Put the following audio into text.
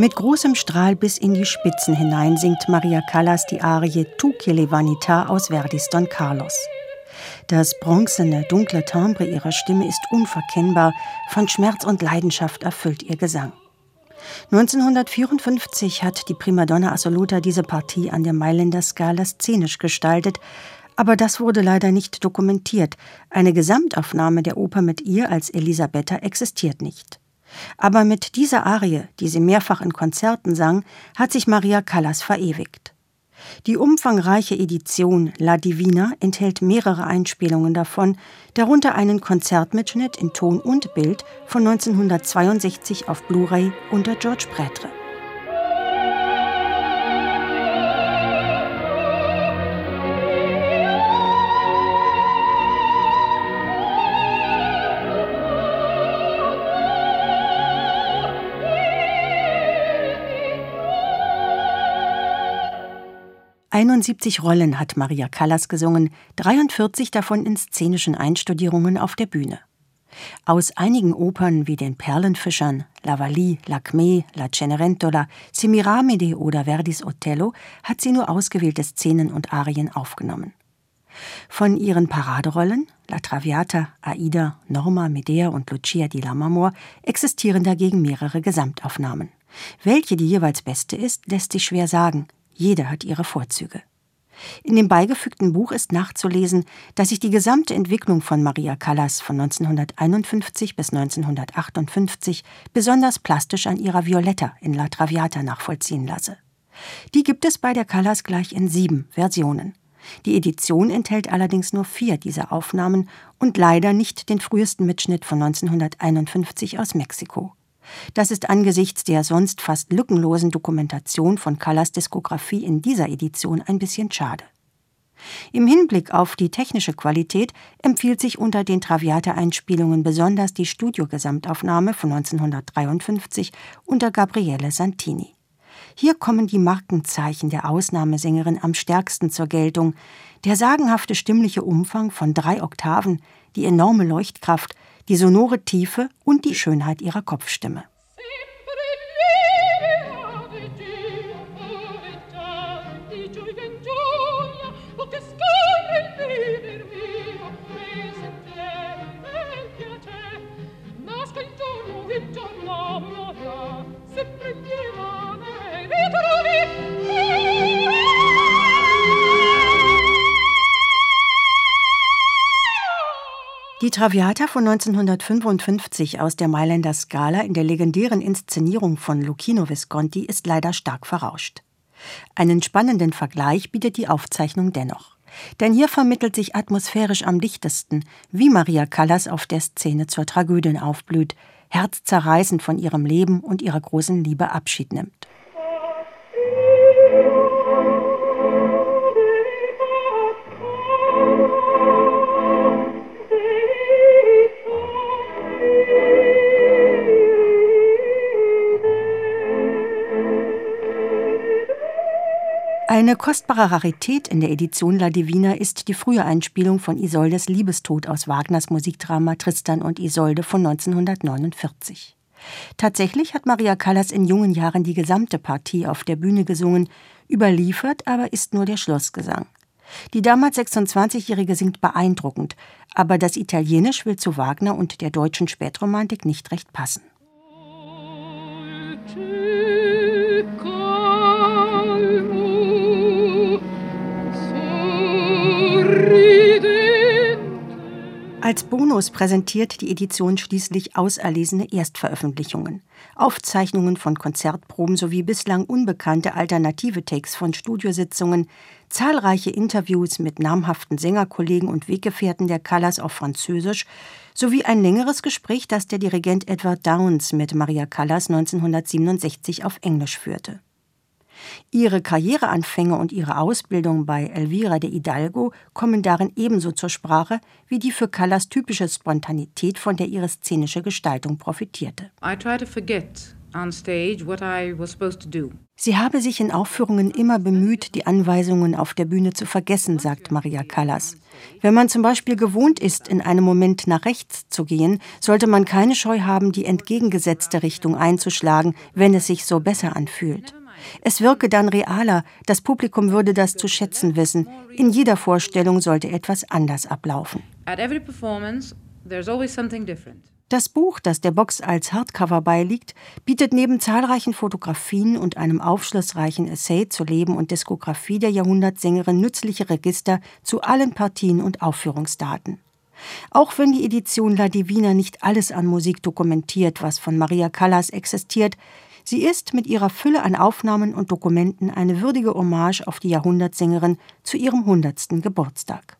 Mit großem Strahl bis in die Spitzen hinein singt Maria Callas die Arie Tu che le vanità aus Verdis Don Carlos. Das bronzene, dunkle Timbre ihrer Stimme ist unverkennbar, von Schmerz und Leidenschaft erfüllt ihr Gesang. 1954 hat die Primadonna Assoluta diese Partie an der Mailänder Scala szenisch gestaltet, aber das wurde leider nicht dokumentiert. Eine Gesamtaufnahme der Oper mit ihr als Elisabetta existiert nicht. Aber mit dieser Arie, die sie mehrfach in Konzerten sang, hat sich Maria Callas verewigt. Die umfangreiche Edition La Divina enthält mehrere Einspielungen davon, darunter einen Konzertmitschnitt in Ton und Bild von 1962 auf Blu-ray unter George Prêtre. 71 Rollen hat Maria Callas gesungen, 43 davon in szenischen Einstudierungen auf der Bühne. Aus einigen Opern wie den Perlenfischern, La Valli, Lacme, La Cenerentola, Semiramide oder Verdis Othello hat sie nur ausgewählte Szenen und Arien aufgenommen. Von ihren Paraderollen, La Traviata, Aida, Norma, Medea und Lucia di Lammermoor, existieren dagegen mehrere Gesamtaufnahmen. Welche die jeweils beste ist, lässt sich schwer sagen – jeder hat ihre Vorzüge. In dem beigefügten Buch ist nachzulesen, dass sich die gesamte Entwicklung von Maria Callas von 1951 bis 1958 besonders plastisch an ihrer Violetta in La Traviata nachvollziehen lasse. Die gibt es bei der Callas gleich in sieben Versionen. Die Edition enthält allerdings nur vier dieser Aufnahmen und leider nicht den frühesten Mitschnitt von 1951 aus Mexiko. Das ist angesichts der sonst fast lückenlosen Dokumentation von Callas Diskografie in dieser Edition ein bisschen schade. Im Hinblick auf die technische Qualität empfiehlt sich unter den Traviata-Einspielungen besonders die Studiogesamtaufnahme von 1953 unter Gabriele Santini. Hier kommen die Markenzeichen der Ausnahmesängerin am stärksten zur Geltung, der sagenhafte stimmliche Umfang von drei Oktaven, die enorme Leuchtkraft, die sonore Tiefe und die Schönheit ihrer Kopfstimme. Die Traviata von 1955 aus der Mailänder Scala in der legendären Inszenierung von Lucchino Visconti ist leider stark verrauscht. Einen spannenden Vergleich bietet die Aufzeichnung dennoch. Denn hier vermittelt sich atmosphärisch am dichtesten, wie Maria Callas auf der Szene zur Tragödie aufblüht, herzzerreißend von ihrem Leben und ihrer großen Liebe Abschied nimmt. Eine kostbare Rarität in der Edition La Divina ist die frühe Einspielung von Isoldes Liebestod aus Wagners Musikdrama Tristan und Isolde von 1949. Tatsächlich hat Maria Callas in jungen Jahren die gesamte Partie auf der Bühne gesungen, überliefert aber ist nur der Schlussgesang. Die damals 26-Jährige singt beeindruckend, aber das Italienisch will zu Wagner und der deutschen Spätromantik nicht recht passen. Als Bonus präsentiert die Edition schließlich auserlesene Erstveröffentlichungen, Aufzeichnungen von Konzertproben sowie bislang unbekannte alternative Takes von Studiositzungen, zahlreiche Interviews mit namhaften Sängerkollegen und Weggefährten der Callas auf Französisch sowie ein längeres Gespräch, das der Dirigent Edward Downs mit Maria Callas 1967 auf Englisch führte. Ihre Karriereanfänge und ihre Ausbildung bei Elvira de Hidalgo kommen darin ebenso zur Sprache wie die für Callas typische Spontanität, von der ihre szenische Gestaltung profitierte. Sie habe sich in Aufführungen immer bemüht, die Anweisungen auf der Bühne zu vergessen, sagt Maria Callas. Wenn man zum Beispiel gewohnt ist, in einem Moment nach rechts zu gehen, sollte man keine Scheu haben, die entgegengesetzte Richtung einzuschlagen, wenn es sich so besser anfühlt. Es wirke dann realer, das Publikum würde das zu schätzen wissen. In jeder Vorstellung sollte etwas anders ablaufen. Das Buch, das der Box als Hardcover beiliegt, bietet neben zahlreichen Fotografien und einem aufschlussreichen Essay zu Leben und Diskografie der Jahrhundertsängerin nützliche Register zu allen Partien und Aufführungsdaten. Auch wenn die Edition La Divina nicht alles an Musik dokumentiert, was von Maria Callas existiert, Sie ist mit ihrer Fülle an Aufnahmen und Dokumenten eine würdige Hommage auf die Jahrhundertsängerin zu ihrem hundertsten Geburtstag.